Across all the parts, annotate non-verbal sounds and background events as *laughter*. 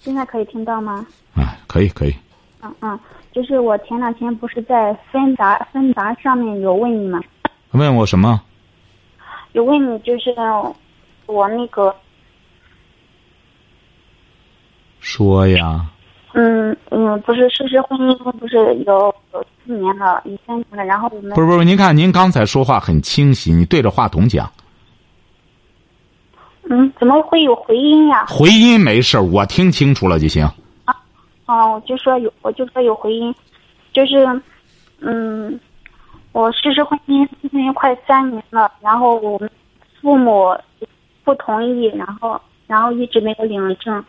现在可以听到吗？啊，可以，可以。嗯嗯，就是我前两天不是在芬达芬达上面有问你吗？问我什么？有问你，就是我那个。说呀。嗯嗯，不是事实婚姻不是有有四年了，有三年了，然后我们不是不是，您看您刚才说话很清晰，你对着话筒讲。嗯，怎么会有回音呀？回音没事我听清楚了就行。啊，哦，我就说有，我就说有回音，就是，嗯，我事实婚姻婚姻快三年了，然后我们父母不同意，然后然后一直没有领证。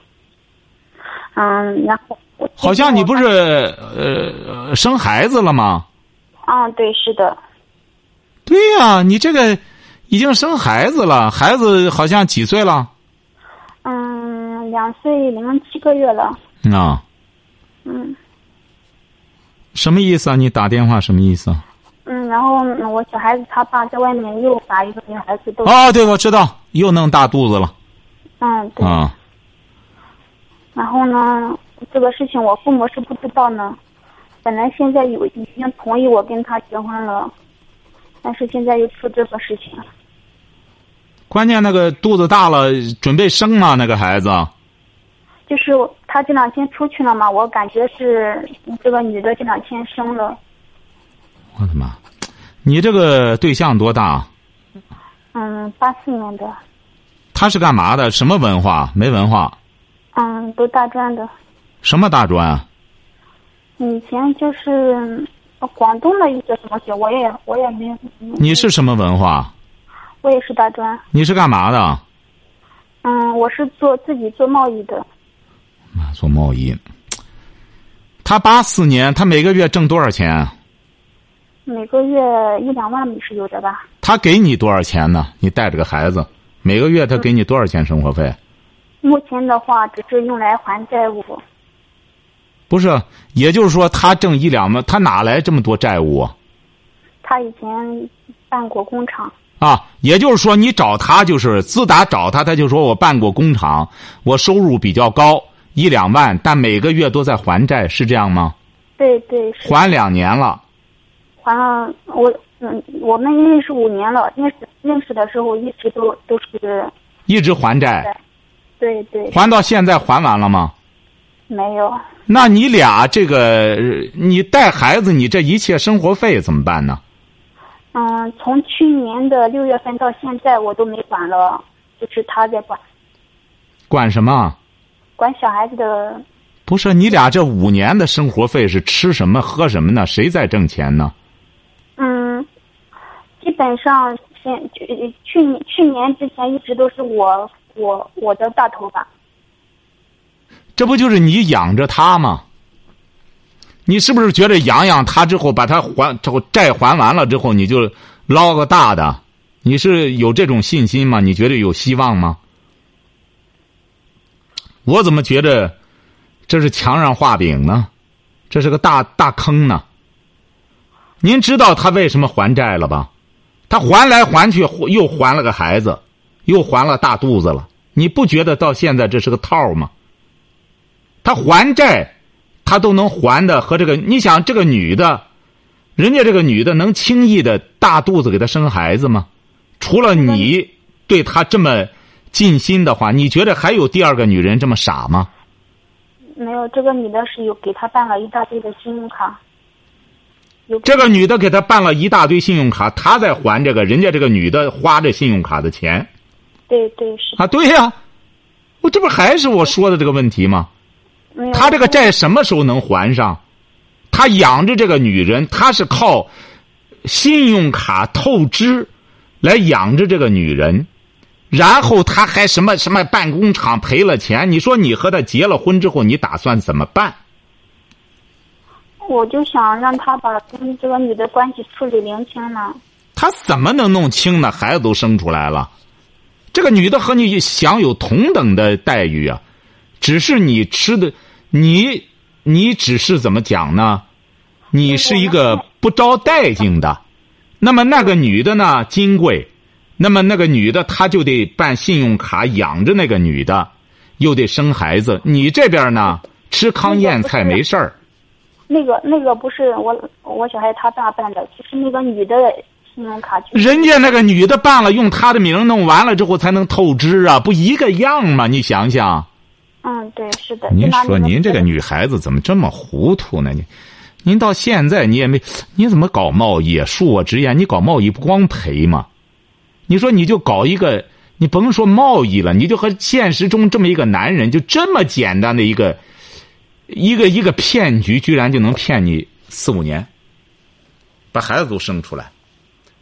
嗯，然后好像你不是呃生孩子了吗？啊，对，是的。对呀，你这个。已经生孩子了，孩子好像几岁了？嗯，两岁零七个月了。啊。嗯。什么意思啊？你打电话什么意思啊？嗯，然后我小孩子他爸在外面又把一个女孩子都。哦，对，我知道，又弄大肚子了。嗯，对。啊。然后呢，这个事情我父母是不知道呢。本来现在有已经同意我跟他结婚了，但是现在又出这个事情。关键那个肚子大了，准备生吗？那个孩子，就是他这两天出去了嘛，我感觉是这个女的这两天生了。我的妈！你这个对象多大？嗯，八四年的。他是干嘛的？什么文化？没文化。嗯，读大专的。什么大专？以前就是广东的一些什么学，我也我也没。你是什么文化？我也是大专。你是干嘛的？嗯，我是做自己做贸易的。啊，做贸易。他八四年，他每个月挣多少钱？每个月一两万是有的吧。他给你多少钱呢？你带着个孩子，每个月他给你多少钱生活费？目前的话，只是用来还债务。不是，也就是说，他挣一两万，他哪来这么多债务？他以前办过工厂。啊，也就是说，你找他就是自打找他，他就说我办过工厂，我收入比较高，一两万，但每个月都在还债，是这样吗？对对。还两年了。还了，我嗯，我们认识五年了，认识认识的时候一直都都是。一直还债。对对。还到现在还完了吗？没有。那你俩这个，你带孩子，你这一切生活费怎么办呢？嗯，从去年的六月份到现在，我都没管了，就是他在管。管什么？管小孩子的。不是你俩这五年的生活费是吃什么喝什么呢？谁在挣钱呢？嗯，基本上先去年去年之前一直都是我我我的大头吧。这不就是你养着他吗？你是不是觉得养养他之后，把他还之后债还完了之后，你就捞个大的？你是有这种信心吗？你觉得有希望吗？我怎么觉得这是墙上画饼呢？这是个大大坑呢。您知道他为什么还债了吧？他还来还去又还了个孩子，又还了大肚子了。你不觉得到现在这是个套吗？他还债。他都能还的和这个，你想这个女的，人家这个女的能轻易的大肚子给他生孩子吗？除了你对他这么尽心的话，你觉得还有第二个女人这么傻吗？没有，这个女的是有给他办了一大堆的信用卡。这个女的给他办了一大堆信用卡，他在还这个，人家这个女的花这信用卡的钱。对对是。啊，对呀，我这不还是我说的这个问题吗？他这个债什么时候能还上？他养着这个女人，他是靠信用卡透支来养着这个女人。然后他还什么什么办工厂赔了钱，你说你和他结了婚之后，你打算怎么办？我就想让他把跟这个女的关系处理零清呢。他怎么能弄清呢？孩子都生出来了，这个女的和你享有同等的待遇啊，只是你吃的，你你只是怎么讲呢？你是一个不招待见的，那么那个女的呢，金贵，那么那个女的她就得办信用卡养着那个女的，又得生孩子，你这边呢吃糠咽菜没事儿。那个那个不是我我小孩他爸办的，就是那个女的信用卡。人家那个女的办了，用她的名弄完了之后才能透支啊，不一个样吗？你想想。嗯，对，是的。您说您这个女孩子怎么这么糊涂呢？你，您到现在你也没，你怎么搞贸易？恕我直言，你搞贸易不光赔吗？你说你就搞一个，你甭说贸易了，你就和现实中这么一个男人，就这么简单的一个。一个一个骗局，居然就能骗你四五年，把孩子都生出来，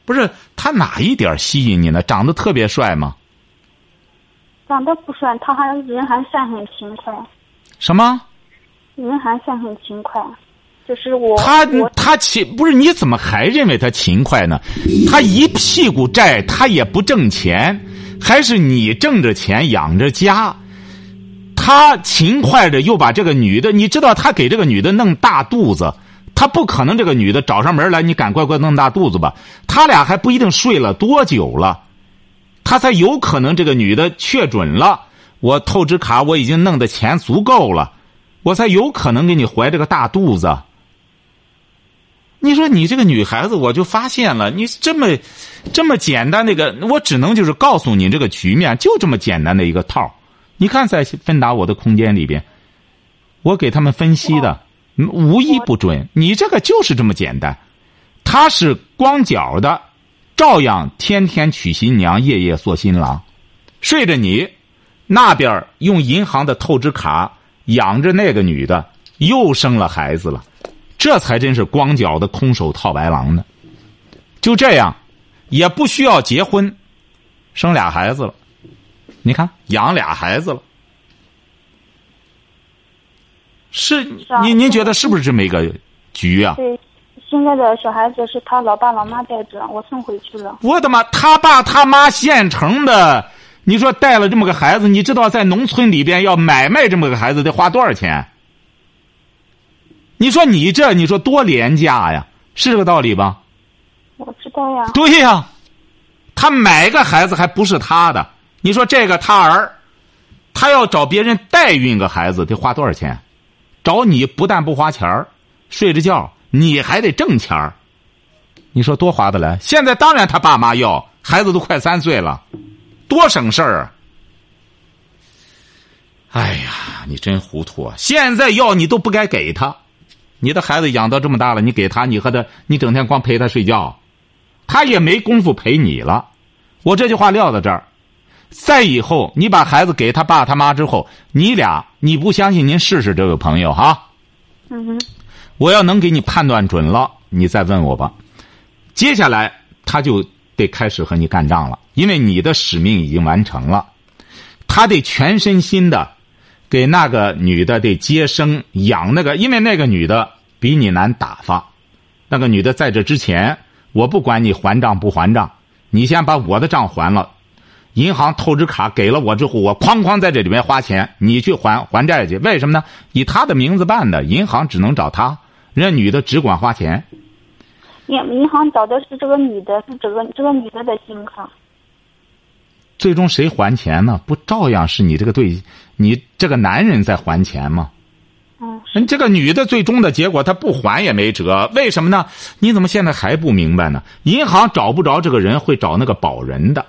不是他哪一点吸引你呢？长得特别帅吗？长得不帅，他还人还算很勤快。什么？人还算很勤快，就是我。他他勤不是？你怎么还认为他勤快呢？他一屁股债，他也不挣钱，还是你挣着钱养着家。他勤快着，又把这个女的，你知道他给这个女的弄大肚子，他不可能这个女的找上门来，你赶快快弄大肚子吧。他俩还不一定睡了多久了，他才有可能这个女的确准了，我透支卡我已经弄的钱足够了，我才有可能给你怀这个大肚子。你说你这个女孩子，我就发现了，你这么这么简单那个，我只能就是告诉你这个局面就这么简单的一个套。你看，在芬达我的空间里边，我给他们分析的无一不准。你这个就是这么简单，他是光脚的，照样天天娶新娘，夜夜做新郎，睡着你，那边用银行的透支卡养着那个女的，又生了孩子了，这才真是光脚的空手套白狼呢。就这样，也不需要结婚，生俩孩子了。你看，养俩孩子了，是您您觉得是不是这么一个局啊？对，现在的小孩子是他老爸老妈带着，我送回去了。我的妈！他爸他妈现成的，你说带了这么个孩子，你知道在农村里边要买卖这么个孩子得花多少钱？你说你这你说多廉价呀？是这个道理吧？我知道呀。对呀，他买个孩子还不是他的。你说这个他儿，他要找别人代孕个孩子得花多少钱？找你不但不花钱儿，睡着觉你还得挣钱儿。你说多划得来？现在当然他爸妈要，孩子都快三岁了，多省事儿。哎呀，你真糊涂啊！现在要你都不该给他，你的孩子养到这么大了，你给他，你和他，你整天光陪他睡觉，他也没工夫陪你了。我这句话撂在这儿。再以后，你把孩子给他爸他妈之后，你俩你不相信，您试试这位朋友哈。嗯哼。我要能给你判断准了，你再问我吧。接下来他就得开始和你干仗了，因为你的使命已经完成了。他得全身心的给那个女的得接生养那个，因为那个女的比你难打发。那个女的在这之前，我不管你还账不还账，你先把我的账还了。银行透支卡给了我之后，我哐哐在这里面花钱，你去还还债去。为什么呢？以他的名字办的，银行只能找他，人家女的只管花钱。银银行找的是这个女的，是这个这个女的的信用卡。最终谁还钱呢？不照样是你这个对，你这个男人在还钱吗？嗯。这个女的最终的结果，她不还也没辙。为什么呢？你怎么现在还不明白呢？银行找不着这个人，会找那个保人的。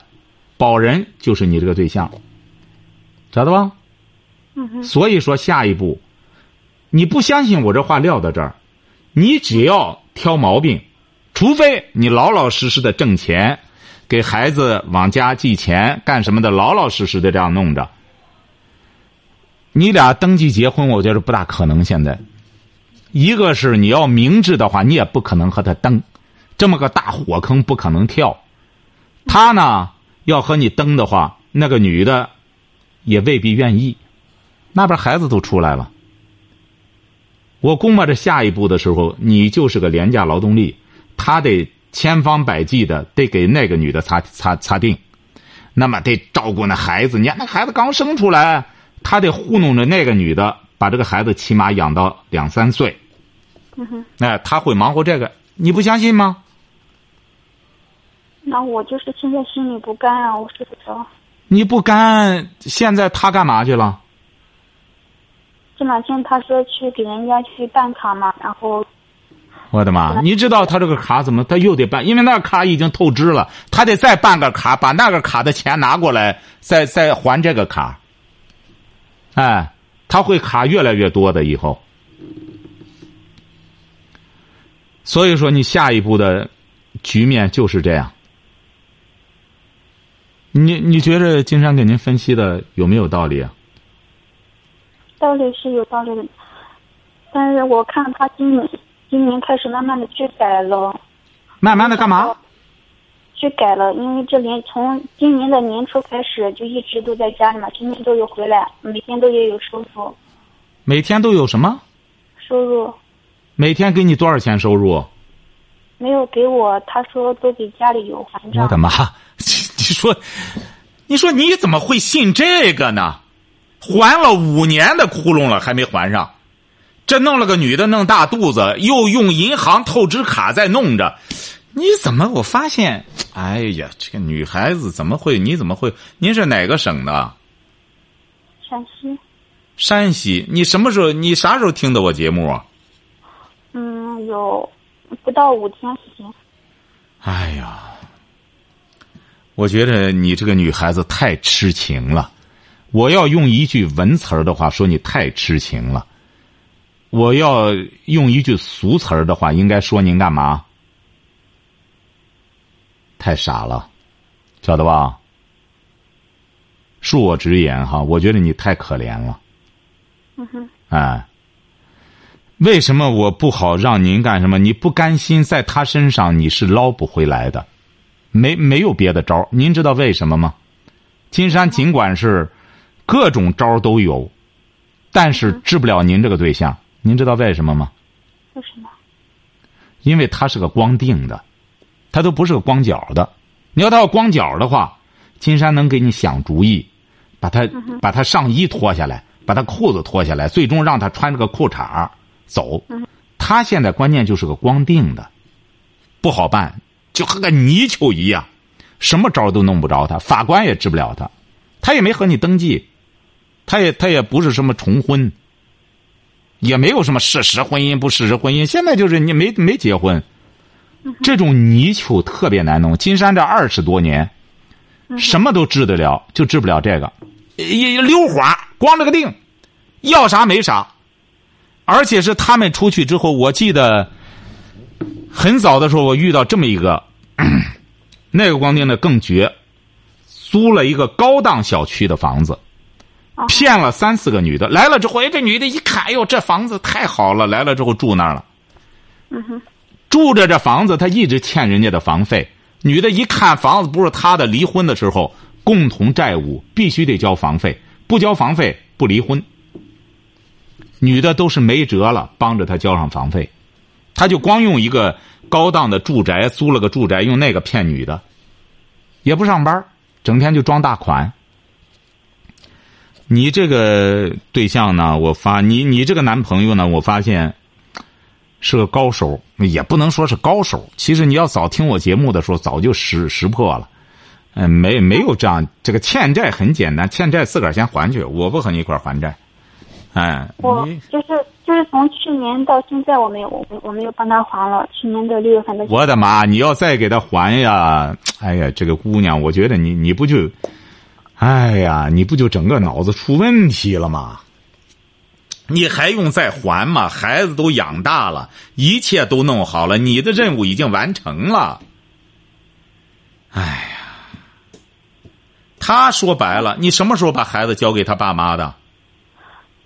保人就是你这个对象，晓得吧？嗯所以说，下一步，你不相信我这话撂到这儿，你只要挑毛病，除非你老老实实的挣钱，给孩子往家寄钱干什么的，老老实实的这样弄着。你俩登记结婚，我觉得不大可能。现在，一个是你要明智的话，你也不可能和他登，这么个大火坑不可能跳。他呢？要和你登的话，那个女的也未必愿意。那边孩子都出来了，我估摸着下一步的时候，你就是个廉价劳动力，他得千方百计的得给那个女的擦擦擦腚，那么得照顾那孩子。你看那孩子刚生出来，他得糊弄着那个女的，把这个孩子起码养到两三岁。嗯哼，哎，他会忙活这个，你不相信吗？那我就是现在心里不甘啊，我睡不着。你不甘，现在他干嘛去了？这两天他说去给人家去办卡嘛，然后我的妈！你知道他这个卡怎么？他又得办，因为那卡已经透支了，他得再办个卡，把那个卡的钱拿过来，再再还这个卡。哎，他会卡越来越多的以后。所以说，你下一步的局面就是这样。你你觉得金山给您分析的有没有道理啊？道理是有道理的，但是我看他今年今年开始慢慢的去改了，慢慢的干嘛？去改了，因为这年从今年的年初开始就一直都在家里嘛，天天都有回来，每天都也有收入。每天都有什么？收入每天给你多少钱收入？没有给我，他说都给家里有还账。我的妈！你说，你说你怎么会信这个呢？还了五年的窟窿了，还没还上，这弄了个女的弄大肚子，又用银行透支卡在弄着，你怎么？我发现，哎呀，这个女孩子怎么会？你怎么会？您是哪个省的？陕西。山西，你什么时候？你啥时候听的我节目啊？嗯，有不到五天时间。哎呀，我觉得你这个女孩子太痴情了。我要用一句文词儿的话说，你太痴情了。我要用一句俗词儿的话，应该说您干嘛？太傻了，晓得吧？恕我直言哈，我觉得你太可怜了。嗯哼。哎，为什么我不好让您干什么？你不甘心在他身上，你是捞不回来的。没没有别的招您知道为什么吗？金山尽管是各种招都有，但是治不了您这个对象。您知道为什么吗？为什么？因为他是个光腚的，他都不是个光脚的。你要他要光脚的话，金山能给你想主意，把他把他上衣脱下来，把他裤子脱下来，最终让他穿着个裤衩走。他现在关键就是个光腚的，不好办，就和个泥鳅一样，什么招都弄不着他，法官也治不了他，他也没和你登记，他也他也不是什么重婚。也没有什么事实婚姻不事实婚姻，现在就是你没没结婚，这种泥鳅特别难弄。金山这二十多年，什么都治得了，就治不了这个，一溜滑，光了个腚，要啥没啥。而且是他们出去之后，我记得很早的时候，我遇到这么一个，*clears throat* 那个光腚的更绝，租了一个高档小区的房子。骗了三四个女的来了之后，哎，这女的一看，哎呦，这房子太好了，来了之后住那儿了。嗯哼，住着这房子，他一直欠人家的房费。女的一看房子不是他的，离婚的时候共同债务必须得交房费，不交房费不离婚。女的都是没辙了，帮着他交上房费，他就光用一个高档的住宅租了个住宅，用那个骗女的，也不上班，整天就装大款。你这个对象呢？我发你，你这个男朋友呢？我发现是个高手，也不能说是高手。其实你要早听我节目的时候，早就识识破了。嗯，没没有这样，这个欠债很简单，欠债自个儿先还去，我不和你一块儿还债。哎，我就是就是从去年到现在，我没有我我没有帮他还了。去年的六月份的。我的妈！你要再给他还呀？哎呀，这个姑娘，我觉得你你不就。哎呀，你不就整个脑子出问题了吗？你还用再还吗？孩子都养大了，一切都弄好了，你的任务已经完成了。哎呀，他说白了，你什么时候把孩子交给他爸妈的？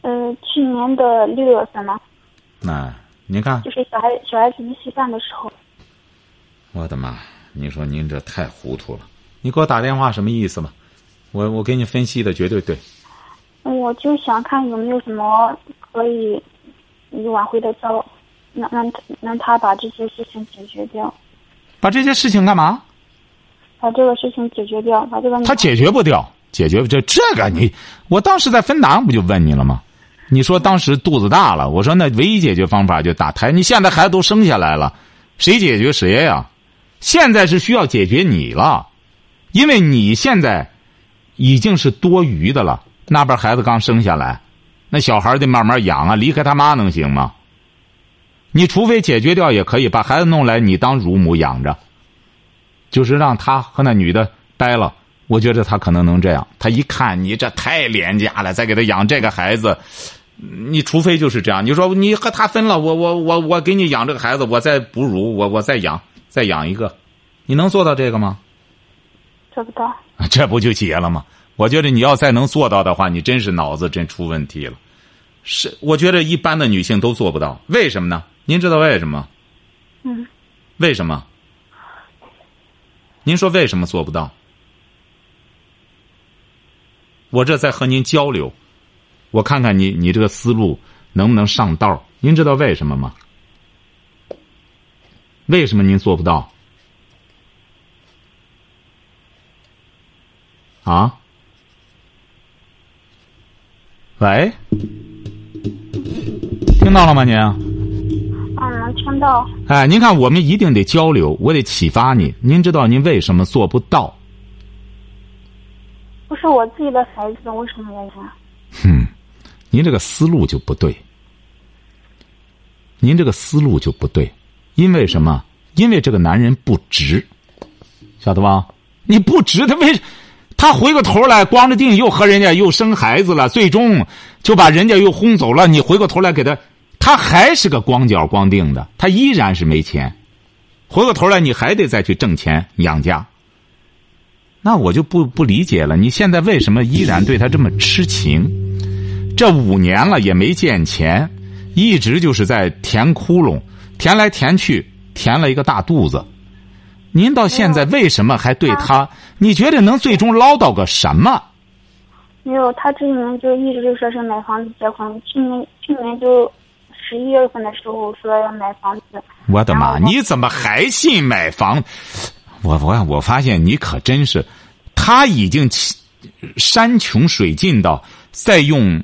呃，去年的六月份呢。那您看，就是小孩小孩子一岁半的时候。我的妈！你说您这太糊涂了。你给我打电话什么意思嘛？我我给你分析的绝对对。我就想看有没有什么可以挽回的招，让让他让他把这些事情解决掉，把这些事情干嘛？把这个事情解决掉，把这个他解决不掉，解决不这这个你，我当时在分档不就问你了吗？你说当时肚子大了，我说那唯一解决方法就打胎。你现在孩子都生下来了，谁解决谁呀？现在是需要解决你了，因为你现在已经是多余的了。那边孩子刚生下来，那小孩得慢慢养啊，离开他妈能行吗？你除非解决掉也可以，把孩子弄来你当乳母养着，就是让他和那女的掰了。我觉得他可能能这样。他一看你这太廉价了，再给他养这个孩子，你除非就是这样。你说你和他分了，我我我我给你养这个孩子，我再哺乳，我我再养再养一个，你能做到这个吗？做不到。*laughs* 这不就结了吗？我觉得你要再能做到的话，你真是脑子真出问题了。是，我觉得一般的女性都做不到。为什么呢？您知道为什么？嗯。为什么？您说为什么做不到？我这在和您交流，我看看你你这个思路能不能上道？您知道为什么吗？为什么您做不到？啊？喂，听到了吗您？嗯，能听到。哎，您看，我们一定得交流，我得启发你。您知道您为什么做不到？不是我自己的孩子，为什么原因？哼，您这个思路就不对。您这个思路就不对，因为什么？因为这个男人不值，晓得吧？你不值，他为他回过头来光着腚又和人家又生孩子了，最终就把人家又轰走了。你回过头来给他，他还是个光脚光腚的，他依然是没钱。回过头来你还得再去挣钱养家。那我就不不理解了，你现在为什么依然对他这么痴情？这五年了也没见钱，一直就是在填窟窿，填来填去，填了一个大肚子。您到现在为什么还对他？你觉得能最终捞到个什么？没有，他这一年就一直就说是买房子结婚。去年去年就十一月份的时候说要买房子。我的妈！你怎么还信买房？我我我发现你可真是，他已经山穷水尽到再用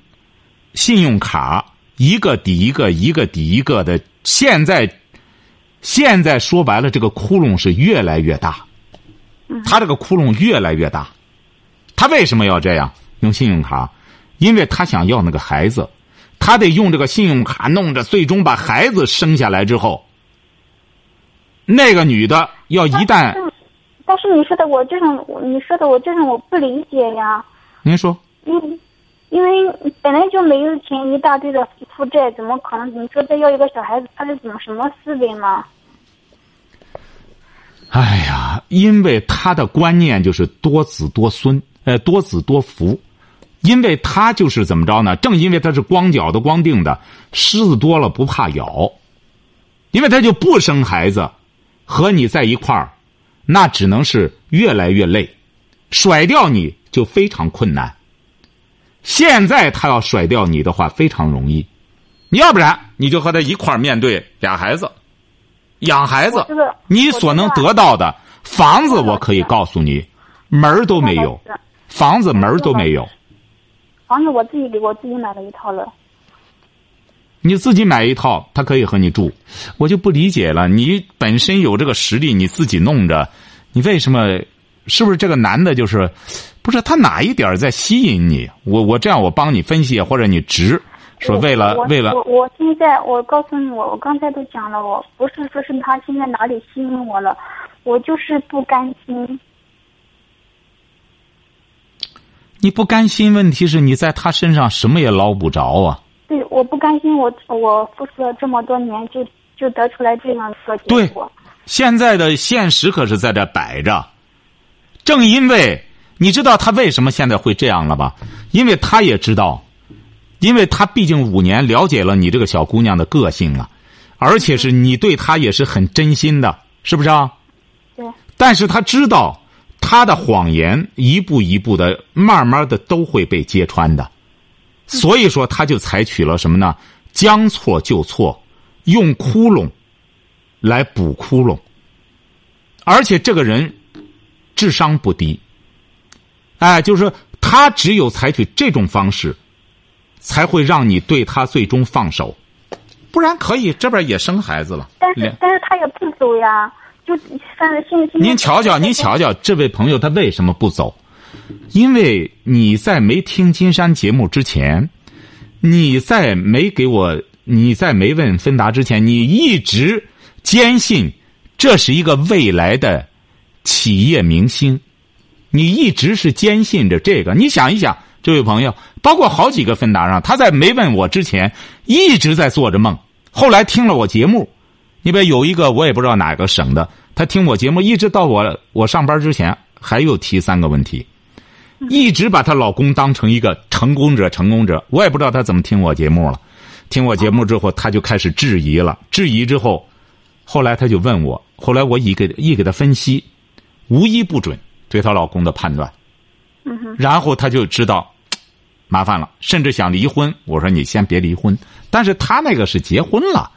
信用卡一个抵一个，一个抵一个的。现在现在说白了，这个窟窿是越来越大，他这个窟窿越来越大。他为什么要这样用信用卡？因为他想要那个孩子，他得用这个信用卡弄着，最终把孩子生下来之后，那个女的要一旦。但是你说的我这种，你说的我这种我不理解呀。您说。因因为本来就没有钱，一大堆的负债，怎么可能？你说再要一个小孩子，他是怎么什么思维吗？哎呀，因为他的观念就是多子多孙，呃，多子多福，因为他就是怎么着呢？正因为他是光脚的、光腚的，虱子多了不怕咬，因为他就不生孩子，和你在一块儿。那只能是越来越累，甩掉你就非常困难。现在他要甩掉你的话非常容易，你要不然你就和他一块儿面对俩孩子，养孩子。你所能得到的房子，我可以告诉你，门儿都没有，房子门儿都没有。房子我自己给我自己买了一套了。你自己买一套，他可以和你住，我就不理解了。你本身有这个实力，你自己弄着，你为什么？是不是这个男的，就是不是他哪一点在吸引你？我我这样，我帮你分析，或者你直说，为了为了。我我现在我告诉你，我我刚才都讲了，我不是说是他现在哪里吸引我了，我就是不甘心。你不甘心，问题是你在他身上什么也捞不着啊。对，我不甘心，我我付出了这么多年，就就得出来这样一个结果。现在的现实可是在这摆着，正因为你知道他为什么现在会这样了吧？因为他也知道，因为他毕竟五年了解了你这个小姑娘的个性了，而且是你对她也是很真心的，是不是啊？对。但是他知道，他的谎言一步一步的、慢慢的都会被揭穿的。所以说，他就采取了什么呢？将错就错，用窟窿来补窟窿。而且这个人智商不低，哎，就是他只有采取这种方式，才会让你对他最终放手，不然可以这边也生孩子了。但是但是他也不走呀，就反正现在。您瞧瞧，您瞧瞧，这位朋友他为什么不走？因为你在没听金山节目之前。你在没给我，你在没问芬达之前，你一直坚信这是一个未来的企业明星，你一直是坚信着这个。你想一想，这位朋友，包括好几个芬达上，他在没问我之前，一直在做着梦。后来听了我节目，你比如有一个我也不知道哪个省的，他听我节目，一直到我我上班之前，还有提三个问题。一直把她老公当成一个成功者，成功者。我也不知道她怎么听我节目了。听我节目之后，她就开始质疑了。质疑之后，后来她就问我。后来我一给一给她分析，无一不准，对她老公的判断。然后他就知道 *tsk* 麻烦了，甚至想离婚。我说你先别离婚。但是他那个是结婚了，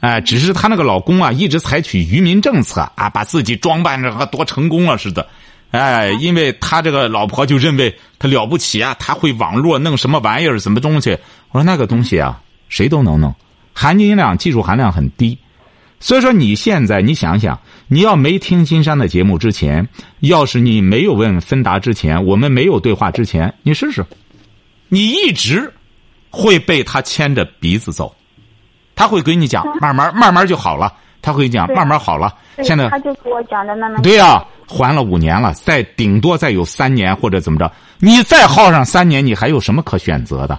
哎，只是她那个老公啊，一直采取愚民政策啊，把自己装扮着和多成功了似的。哎，因为他这个老婆就认为他了不起啊，他会网络弄什么玩意儿，什么东西？我说那个东西啊，谁都能弄，含金量、技术含量很低。所以说你现在你想想，你要没听金山的节目之前，要是你没有问芬达之前，我们没有对话之前，你试试，你一直会被他牵着鼻子走，他会给你讲，*laughs* 慢慢慢慢就好了，他会讲慢慢好了。现在他就给我讲的慢慢对呀。还了五年了，再顶多再有三年或者怎么着，你再耗上三年，你还有什么可选择的？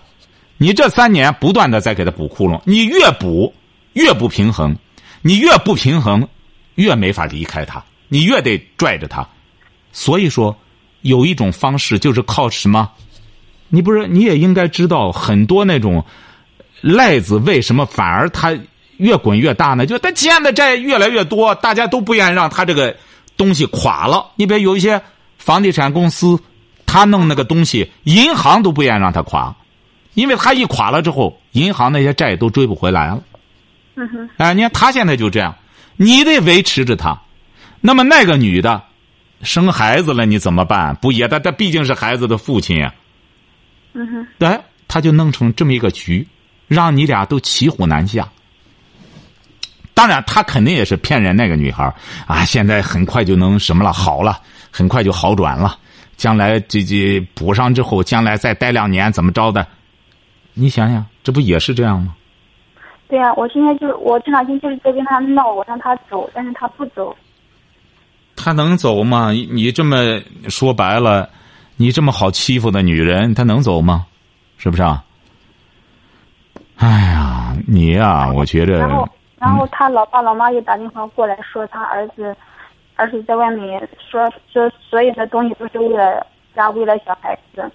你这三年不断的在给他补窟窿，你越补越不平衡，你越不平衡，越没法离开他，你越得拽着他。所以说，有一种方式就是靠什么？你不是你也应该知道，很多那种赖子为什么反而他越滚越大呢？就他欠的债越来越多，大家都不愿意让他这个。东西垮了，你比如有一些房地产公司，他弄那个东西，银行都不愿意让他垮，因为他一垮了之后，银行那些债都追不回来了。嗯哼。哎，你看他现在就这样，你得维持着他。那么那个女的生孩子了，你怎么办？不也，他他毕竟是孩子的父亲呀。嗯哼。哎，他就弄成这么一个局，让你俩都骑虎难下。当然，他肯定也是骗人。那个女孩啊，现在很快就能什么了，好了，很快就好转了。将来这这补上之后，将来再待两年，怎么着的？你想想，这不也是这样吗？对呀，我现在就我这两天就是在跟他闹，我让他走，但是他不走。他能走吗？你这么说白了，你这么好欺负的女人，他能走吗？是不是啊？哎呀，你呀，我觉着。然后他老爸老妈又打电话过来说他儿子，儿子在外面说说所有的东西都是为了家为了小孩子，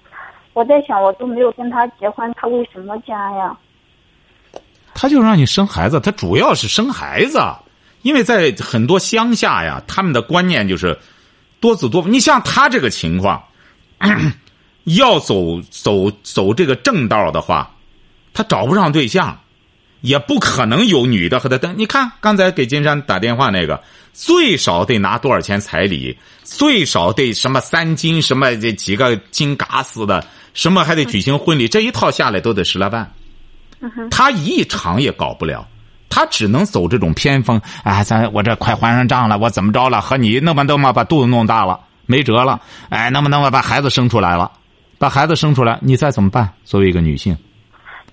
我在想我都没有跟他结婚，他为什么家呀？他就让你生孩子，他主要是生孩子，因为在很多乡下呀，他们的观念就是多子多福。你像他这个情况，*clears throat* 要走走走这个正道的话，他找不上对象。也不可能有女的和他登。你看刚才给金山打电话那个，最少得拿多少钱彩礼？最少得什么三金什么这几个金嘎死的，什么还得举行婚礼？这一套下来都得十来万。他一场也搞不了，他只能走这种偏锋。哎，咱我这快还上账了，我怎么着了？和你那么那么把肚子弄大了，没辙了。哎，那么那么把孩子生出来了，把孩子生出来，你再怎么办？作为一个女性。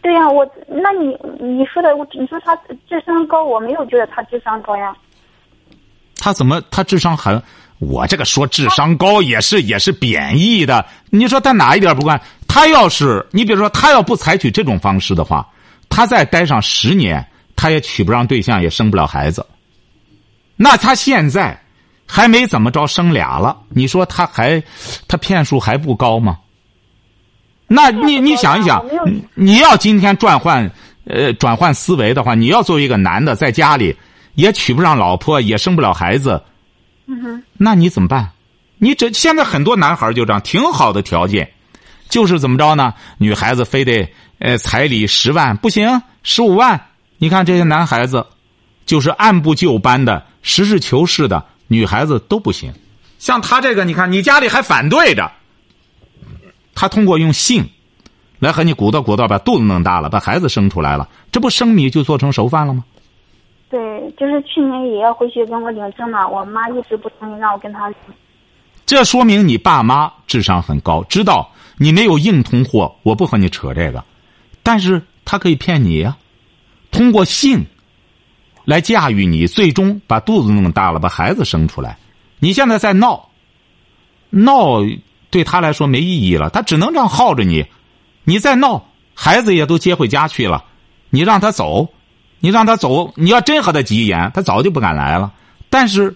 对呀，我那你你说的，我你说他智商高，我没有觉得他智商高呀。他怎么他智商很？我这个说智商高也是也是贬义的。你说他哪一点不干？他要是你比如说他要不采取这种方式的话，他再待上十年，他也娶不上对象，也生不了孩子。那他现在还没怎么着生俩了，你说他还他骗术还不高吗？那你你想一想，你要今天转换，呃，转换思维的话，你要作为一个男的，在家里也娶不上老婆，也生不了孩子，嗯哼，那你怎么办？你这现在很多男孩就这样，挺好的条件，就是怎么着呢？女孩子非得呃彩礼十万不行，十五万。你看这些男孩子，就是按部就班的、实事求是的，女孩子都不行。像他这个，你看你家里还反对着，他通过用性来和你鼓捣鼓捣，把肚子弄大了，把孩子生出来了，这不生米就做成熟饭了吗？对，就是去年也要回去跟我领证嘛，我妈一直不同意让我跟他领。这说明你爸妈智商很高，知道你没有硬通货，我不和你扯这个，但是他可以骗你呀，通过性来驾驭你，最终把肚子弄大了，把孩子生出来。你现在在闹，闹对他来说没意义了，他只能这样耗着你。你再闹，孩子也都接回家去了，你让他走，你让他走，你要真和他急眼，他早就不敢来了。但是。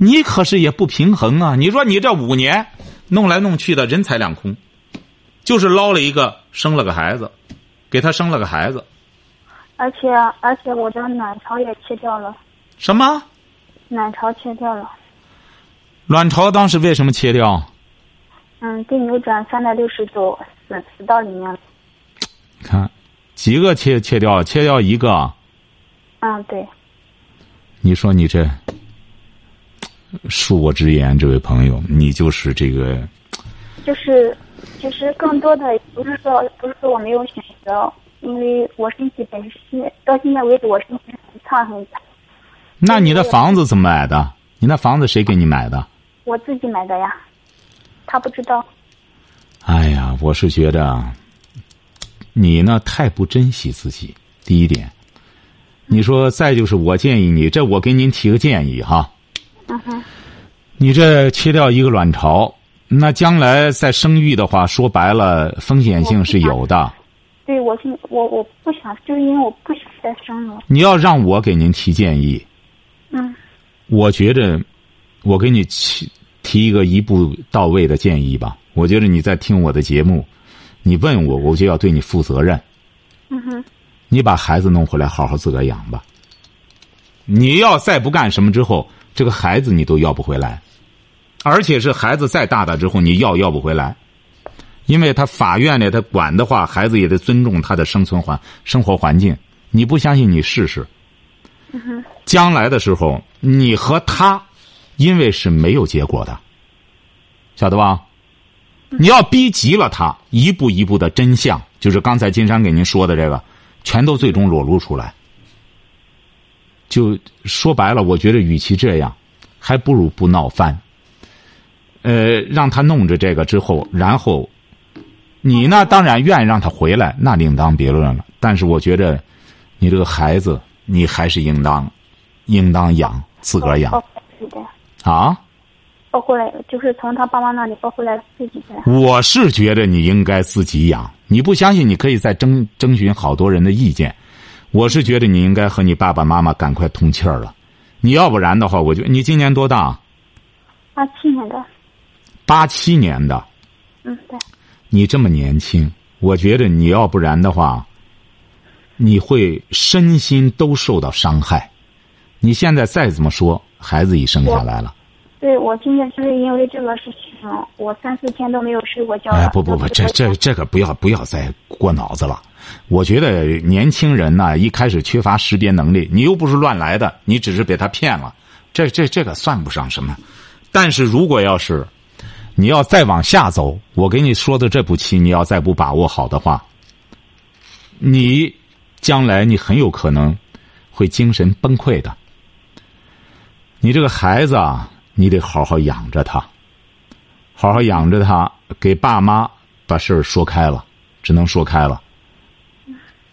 你可是也不平衡啊！你说你这五年弄来弄去的人财两空，就是捞了一个生了个孩子，给他生了个孩子，而且而且我的卵巢也切掉了。什么？卵巢切掉了。卵巢当时为什么切掉？嗯，对扭转三百六十度，死死到里面了。看，几个切切掉了？切掉一个。嗯，对。你说你这。恕我直言，这位朋友，你就是这个，就是，其实更多的不是说，不是说我没有选择，因为我身体本身到现在为止，我身体很差很差。那你的房子怎么买的？你那房子谁给你买的？我自己买的呀，他不知道。哎呀，我是觉得，你呢太不珍惜自己。第一点，你说再就是，我建议你，这我给您提个建议哈。嗯哼，你这切掉一个卵巢，那将来再生育的话，说白了风险性是有的。对，我是我我不想，就是因为我不想再生了。你要让我给您提建议，嗯，我觉着，我给你提提一个一步到位的建议吧。我觉得你在听我的节目，你问我，我就要对你负责任。嗯哼，你把孩子弄回来，好好自个养吧。你要再不干什么之后。这个孩子你都要不回来，而且是孩子再大了之后你要要不回来，因为他法院呢他管的话，孩子也得尊重他的生存环生活环境。你不相信你试试，将来的时候你和他，因为是没有结果的，晓得吧？你要逼急了他，一步一步的真相，就是刚才金山给您说的这个，全都最终裸露出来。就说白了，我觉得与其这样，还不如不闹翻。呃，让他弄着这个之后，然后你呢，当然愿意让他回来，那另当别论了。但是我觉得，你这个孩子，你还是应当，应当养，自个儿养。啊？抱回来就是从他爸妈那里抱回来自己的。我是觉得你应该自己养。你不相信，你可以再征征询好多人的意见。我是觉得你应该和你爸爸妈妈赶快通气儿了，你要不然的话，我就你今年多大？八七年的。八七年的。嗯，对。你这么年轻，我觉得你要不然的话，你会身心都受到伤害。你现在再怎么说，孩子已生下来了。对，我今天就是因为这个事情，我三四天都没有睡过觉。哎，不不不，这这这个不要不要再过脑子了。我觉得年轻人呢，一开始缺乏识别能力，你又不是乱来的，你只是被他骗了，这这这个算不上什么。但是如果要是你要再往下走，我给你说的这步棋，你要再不把握好的话，你将来你很有可能会精神崩溃的。你这个孩子啊。你得好好养着他，好好养着他，给爸妈把事儿说开了，只能说开了。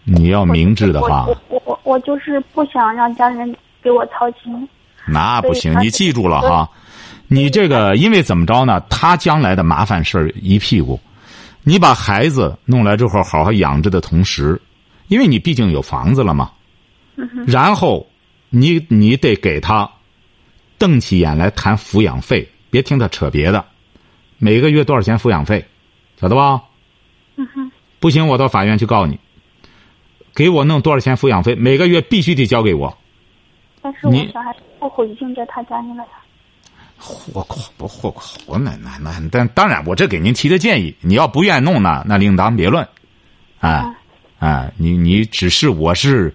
你要明智的话，我我我我就是不想让家人给我操心。那不行，你记住了哈，你这个因为怎么着呢？他将来的麻烦事儿一屁股，你把孩子弄来之后好好养着的同时，因为你毕竟有房子了嘛，然后你你得给他。瞪起眼来谈抚养费，别听他扯别的。每个月多少钱抚养费，晓得吧？不行，我到法院去告你。给我弄多少钱抚养费？每个月必须得交给我。但是我小孩不回境在他家里了呀。户口不户口，那那那，但当然，我这给您提的建议，你要不愿弄呢，那另当别论。啊啊，你你只是我是，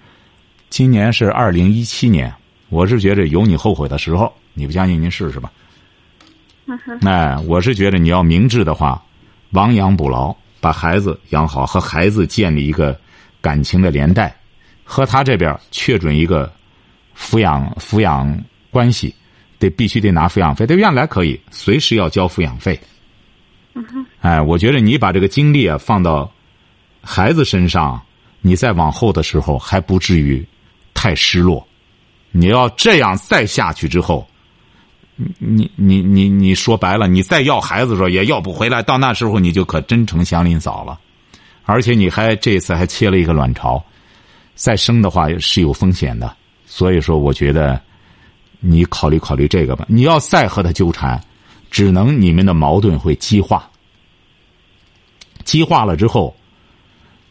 今年是二零一七年，我是觉得有你后悔的时候。你不相信，您试试吧。哎，我是觉得你要明智的话，亡羊补牢，把孩子养好，和孩子建立一个感情的连带，和他这边确准一个抚养抚养关系。得必须得拿抚养费，他原来可以随时要交抚养费。哎，我觉得你把这个精力啊放到孩子身上，你再往后的时候还不至于太失落。你要这样再下去之后，你你你你说白了，你再要孩子的时候也要不回来，到那时候你就可真成祥林嫂了。而且你还这次还切了一个卵巢，再生的话是有风险的。所以说，我觉得。你考虑考虑这个吧。你要再和他纠缠，只能你们的矛盾会激化。激化了之后，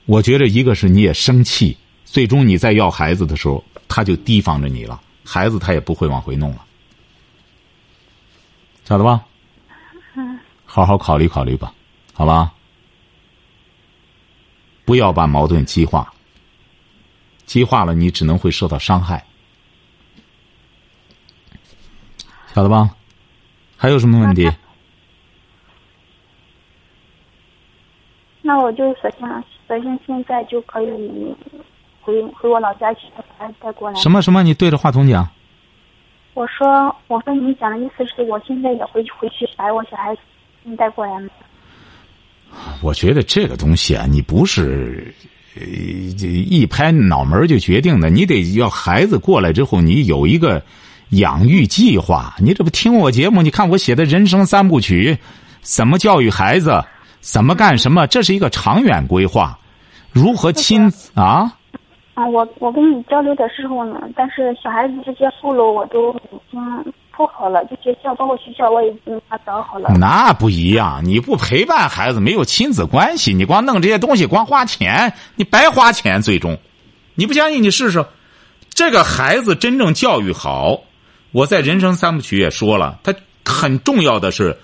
我觉得一个是你也生气，最终你再要孩子的时候，他就提防着你了，孩子他也不会往回弄了，晓得吧？好好考虑考虑吧，好吧？不要把矛盾激化，激化了你只能会受到伤害。晓得吧？还有什么问题？那我就首先首先现在就可以回回我老家去把孩子带过来。什么什么？你对着话筒讲。我说，我跟你讲的意思是我现在也回回去把我小孩子带过来吗？我觉得这个东西啊，你不是一拍脑门就决定的，你得要孩子过来之后，你有一个。养育计划，你这不听我节目？你看我写的人生三部曲，怎么教育孩子，怎么干什么？这是一个长远规划，如何亲啊？啊，我我跟你交流的时候呢，但是小孩子这些后路我都已经铺好了，就学校包括学校我已经给他找好了。那不一样，你不陪伴孩子，没有亲子关系，你光弄这些东西，光花钱，你白花钱。最终，你不相信，你试试，这个孩子真正教育好。我在人生三部曲也说了，他很重要的是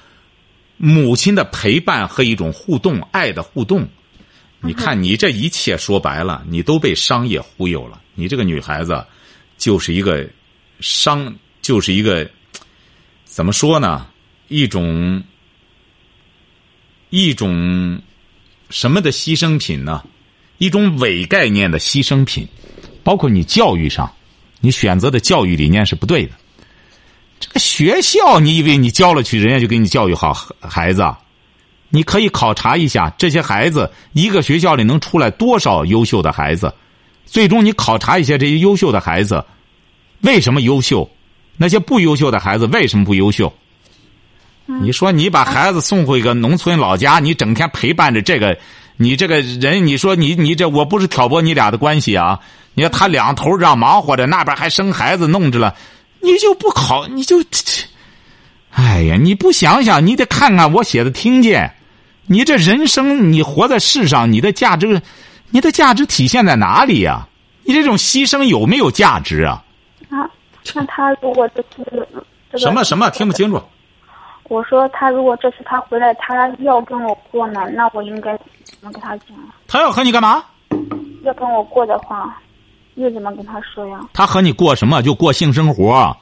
母亲的陪伴和一种互动，爱的互动。你看，你这一切说白了，你都被商业忽悠了。你这个女孩子就是一个商，就是一个怎么说呢？一种一种什么的牺牲品呢？一种伪概念的牺牲品。包括你教育上，你选择的教育理念是不对的。这个学校，你以为你教了去，人家就给你教育好孩子？你可以考察一下这些孩子，一个学校里能出来多少优秀的孩子？最终你考察一下这些优秀的孩子，为什么优秀？那些不优秀的孩子为什么不优秀？你说你把孩子送回一个农村老家，你整天陪伴着这个，你这个人，你说你你这我不是挑拨你俩的关系啊？你看他两头这样忙活着，那边还生孩子弄着了。你就不考，你就，哎呀！你不想想，你得看看我写的听见。你这人生，你活在世上，你的价值，你的价值体现在哪里呀？你这种牺牲有没有价值啊？啊，那他如果这次什么什么听不清楚？我说他如果这次他回来，他要跟我过呢，那我应该怎么跟他讲？他要和你干嘛？要跟我过的话。你怎么跟他说呀？他和你过什么？就过性生活。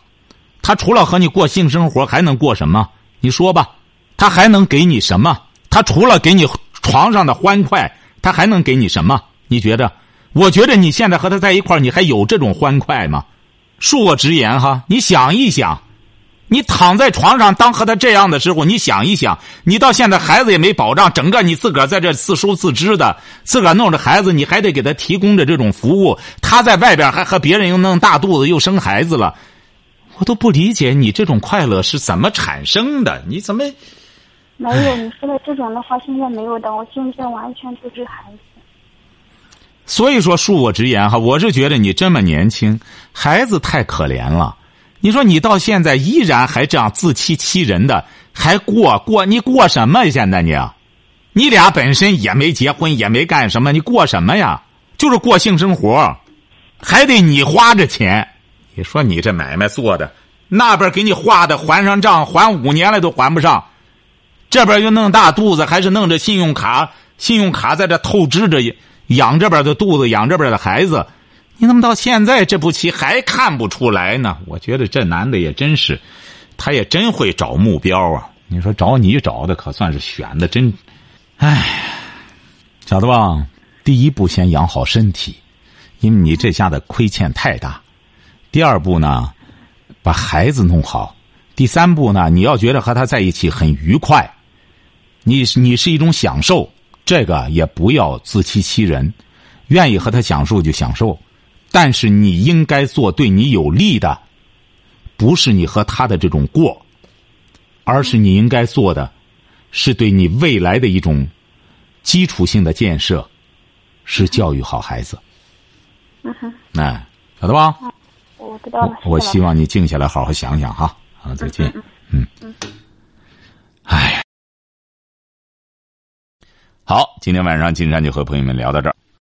他除了和你过性生活，还能过什么？你说吧，他还能给你什么？他除了给你床上的欢快，他还能给你什么？你觉得？我觉得你现在和他在一块儿，你还有这种欢快吗？恕我直言哈，你想一想。你躺在床上，当和他这样的时候，你想一想，你到现在孩子也没保障，整个你自个儿在这自收自支的，自个儿弄着孩子，你还得给他提供着这种服务，他在外边还和别人又弄大肚子又生孩子了，我都不理解你这种快乐是怎么产生的？你怎么没有？你说的这种的话，现在没有的，我现在完全就是孩子。所以说，恕我直言哈，我是觉得你这么年轻，孩子太可怜了。你说你到现在依然还这样自欺欺人的，还过过你过什么？现在你，你俩本身也没结婚，也没干什么，你过什么呀？就是过性生活，还得你花着钱。你说你这买卖做的，那边给你画的还上账，还五年了都还不上，这边又弄大肚子，还是弄着信用卡，信用卡在这透支着养这边的肚子，养这边的孩子，你怎么到现在这步棋还看不出来呢？我觉得这男的也真是，他也真会找目标啊！你说找你找的可算是选的真，哎，晓得吧？第一步先养好身体，因为你这下的亏欠太大。第二步呢，把孩子弄好。第三步呢，你要觉得和他在一起很愉快，你你是一种享受，这个也不要自欺欺人。愿意和他享受就享受，但是你应该做对你有利的，不是你和他的这种过。而是你应该做的，是对你未来的一种基础性的建设，是教育好孩子。嗯哼，哎，晓得吧？我知道了。我希望你静下来，好好想想哈。啊，再见。嗯嗯。哎，好，今天晚上金山就和朋友们聊到这儿。